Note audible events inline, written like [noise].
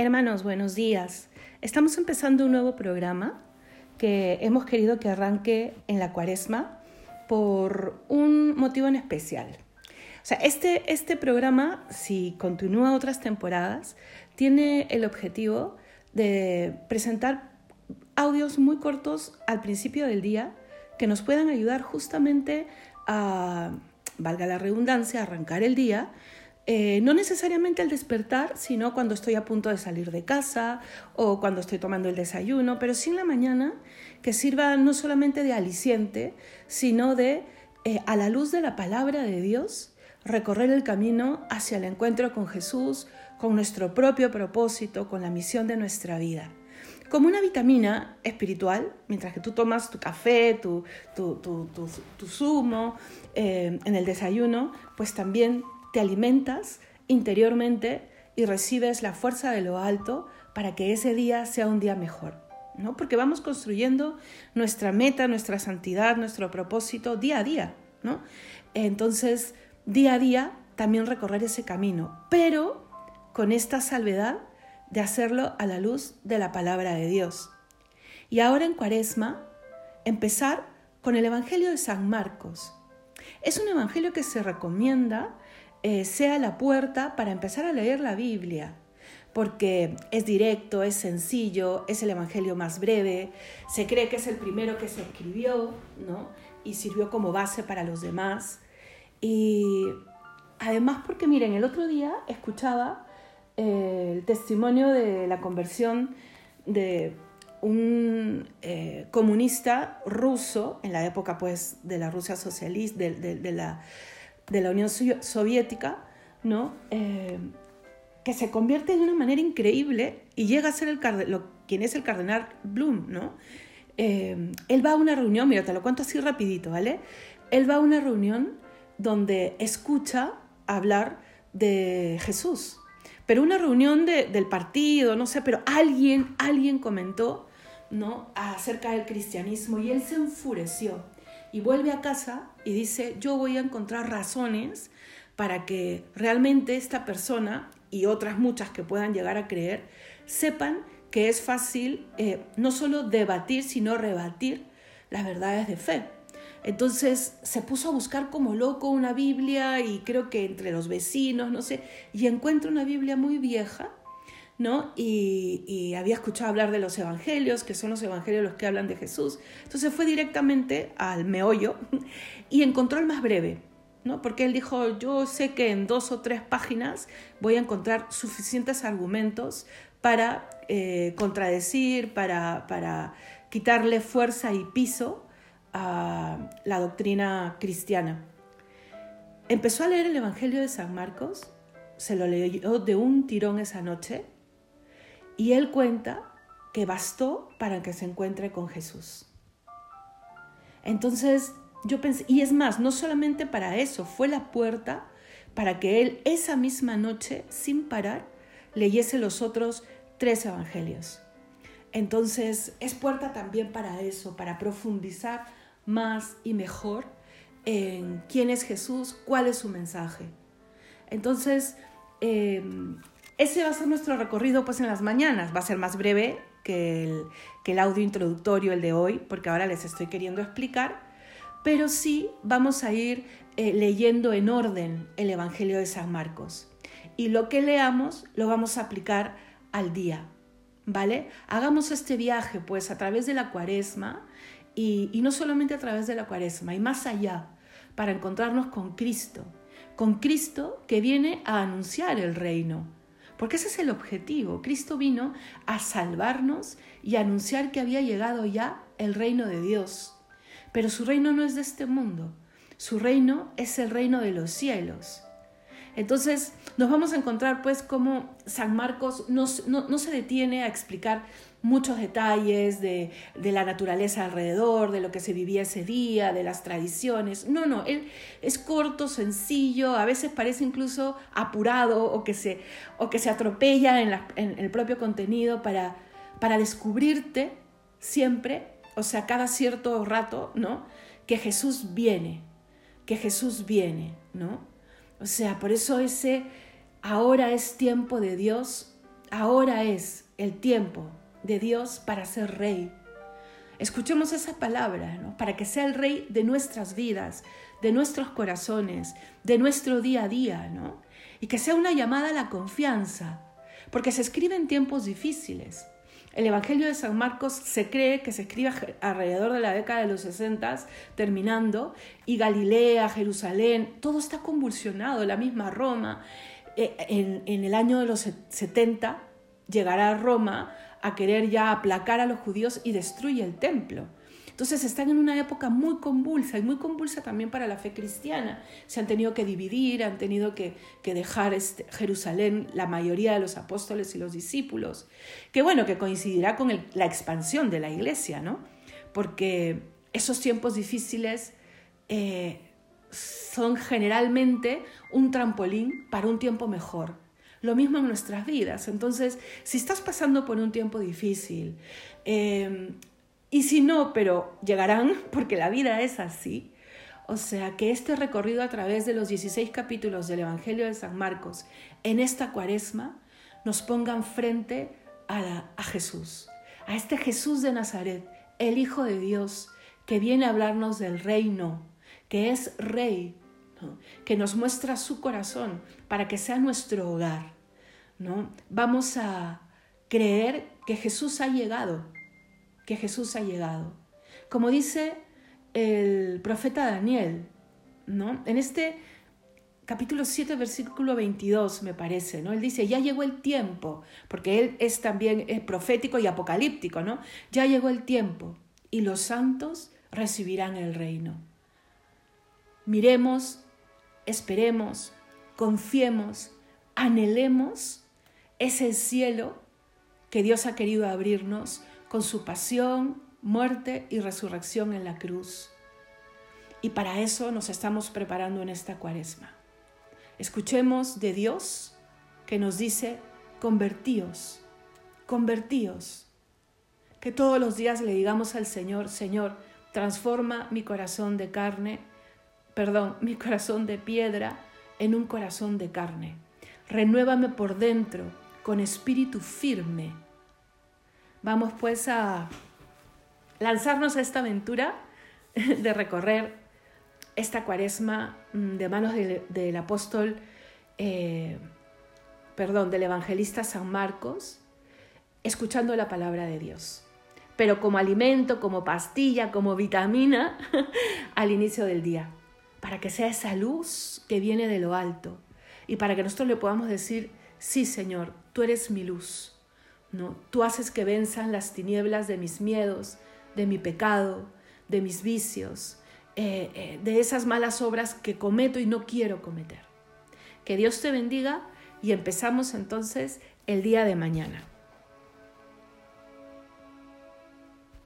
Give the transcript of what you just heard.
Hermanos, buenos días. Estamos empezando un nuevo programa que hemos querido que arranque en la cuaresma por un motivo en especial. O sea, este, este programa, si continúa otras temporadas, tiene el objetivo de presentar audios muy cortos al principio del día que nos puedan ayudar justamente a, valga la redundancia, arrancar el día eh, no necesariamente al despertar, sino cuando estoy a punto de salir de casa o cuando estoy tomando el desayuno, pero sí en la mañana, que sirva no solamente de aliciente, sino de, eh, a la luz de la palabra de Dios, recorrer el camino hacia el encuentro con Jesús, con nuestro propio propósito, con la misión de nuestra vida. Como una vitamina espiritual, mientras que tú tomas tu café, tu, zumo eh, en el desayuno, pues también te alimentas interiormente y recibes la fuerza de lo alto para que ese día sea un día mejor. ¿no? Porque vamos construyendo nuestra meta, nuestra santidad, nuestro propósito día a día. ¿no? Entonces, día a día también recorrer ese camino, pero con esta salvedad de hacerlo a la luz de la palabra de Dios. Y ahora en Cuaresma, empezar con el Evangelio de San Marcos. Es un Evangelio que se recomienda eh, sea la puerta para empezar a leer la Biblia, porque es directo, es sencillo, es el Evangelio más breve, se cree que es el primero que se escribió, ¿no? Y sirvió como base para los demás. Y además porque, miren, el otro día escuchaba eh, el testimonio de la conversión de un eh, comunista ruso en la época pues de la Rusia socialista, de la de la Unión Soviética, ¿no? Eh, que se convierte de una manera increíble y llega a ser el lo, quien es el cardenal Bloom, ¿no? Eh, él va a una reunión, mira, te lo cuento así rapidito, ¿vale? Él va a una reunión donde escucha hablar de Jesús, pero una reunión del partido, no sé, pero alguien, alguien comentó, ¿no? Acerca del cristianismo y él se enfureció y vuelve a casa y dice, yo voy a encontrar razones para que realmente esta persona y otras muchas que puedan llegar a creer sepan que es fácil eh, no solo debatir, sino rebatir las verdades de fe. Entonces se puso a buscar como loco una Biblia y creo que entre los vecinos, no sé, y encuentra una Biblia muy vieja ¿no? Y, había escuchado hablar de los evangelios, que son los evangelios los que hablan de Jesús. Entonces fue directamente al meollo y encontró el más breve, ¿no? Porque él dijo, yo sé que en dos o tres páginas voy a encontrar suficientes argumentos para eh, contradecir, para, para quitarle fuerza y piso a la doctrina cristiana. Empezó a leer el Evangelio de San Marcos, se lo leyó de un tirón esa noche y él cuenta que bastó para que se encuentre con Jesús. Entonces yo pensé, y es más, no solamente para eso, fue la puerta para que él esa misma noche, sin parar, leyese los otros tres evangelios. Entonces es puerta también para eso, para profundizar más y mejor en quién es Jesús, cuál es su mensaje. Entonces, em, ese va a ser nuestro recorrido pues en las mañanas, va a ser más breve que el, audio introductorio, el de hoy, porque ahora les estoy queriendo explicar, pero sí vamos a ir eh, leyendo en orden el Evangelio de San Marcos. Y lo que leamos lo vamos a aplicar al día, ¿vale? Hagamos este viaje pues a través de la cuaresma. Y no solamente a través de la cuaresma, y más allá, para encontrarnos con Cristo, con Cristo que viene a anunciar el reino porque ese es el objetivo. Cristo vino a salvarnos y a anunciar que había llegado ya el reino de Dios. Pero su reino no es de este mundo. Su reino es el reino de los cielos. Entonces nos vamos a encontrar pues como San Marcos no, no, se detiene a explicar muchos detalles de, de, la naturaleza alrededor, de lo que se vivía ese día, de las tradiciones. No, no, él es corto, sencillo, a veces parece incluso apurado o que se, o que se atropella en, en el propio contenido para, para descubrirte siempre, o sea, cada cierto rato, ¿no? Que Jesús viene, que Jesús viene, ¿no? O sea, por eso ese ahora es tiempo de Dios ahora es el tiempo de Dios para ser rey. Escuchemos esa palabra, ¿no? Para que sea el rey de nuestras vidas, de nuestros corazones, de nuestro día a día, ¿no? Y que sea una llamada a la confianza, porque se escribe en tiempos difíciles. El Evangelio de San Marcos se cree que se escribe alrededor de la década de los 60, terminando, y Galilea, Jerusalén, todo está convulsionado, la misma Roma. Eh, en, en el año de los 70 llegará a Roma a querer ya aplacar a los judíos y destruye el templo. Entonces están en una época muy convulsa y muy convulsa también para la fe cristiana. Se han tenido que dividir, han tenido que, dejar este, Jerusalén la mayoría de los apóstoles y los discípulos, que bueno, que coincidirá con la expansión de la iglesia, ¿no? Porque esos tiempos difíciles eh, son generalmente un trampolín para un tiempo mejor. Lo mismo en nuestras vidas. Entonces, si estás pasando por un tiempo difícil, eh, y si no, pero llegarán, [laughs] porque la vida es así. O sea, que este recorrido a través de los 16 capítulos del Evangelio de San Marcos en esta cuaresma nos pongan frente a, a Jesús, a este Jesús de Nazaret, el Hijo de Dios, que viene a hablarnos del reino, que es rey, que nos muestra su corazón para que sea nuestro hogar. ¿no? Vamos a creer que Jesús ha llegado que Jesús ha llegado. Como dice el profeta Daniel, ¿no? En este capítulo 7, versículo 22, me parece, ¿no? Él dice, ya llegó el tiempo, porque él es también profético y apocalíptico, ¿no? Ya llegó el tiempo y los santos recibirán el reino. Miremos, esperemos, confiemos, anhelemos ese cielo que Dios ha querido abrirnos con su pasión, muerte y resurrección en la cruz. Y para eso nos estamos preparando en esta cuaresma. Escuchemos de Dios que nos dice, convertíos, convertíos. Que todos los días le digamos al Señor, Señor, transforma mi corazón de carne, perdón, [laughs] mi corazón de piedra en un corazón de carne. Renuévame por dentro con espíritu firme Vamos pues a lanzarnos a esta aventura [laughs] de recorrer esta cuaresma mm, de manos del, apóstol, eh, perdón, del evangelista San Marcos, escuchando la palabra de Dios, pero como alimento, como pastilla, como vitamina [laughs] al inicio del día, para que sea esa luz que viene de lo alto y para que nosotros le podamos decir, sí Señor, tú eres mi luz ¿no? Tú haces que venzan las tinieblas de mis miedos, de mi pecado, de mis vicios, eh, eh, de esas malas obras que cometo y no quiero cometer. Que Dios te bendiga y empezamos entonces el día de mañana.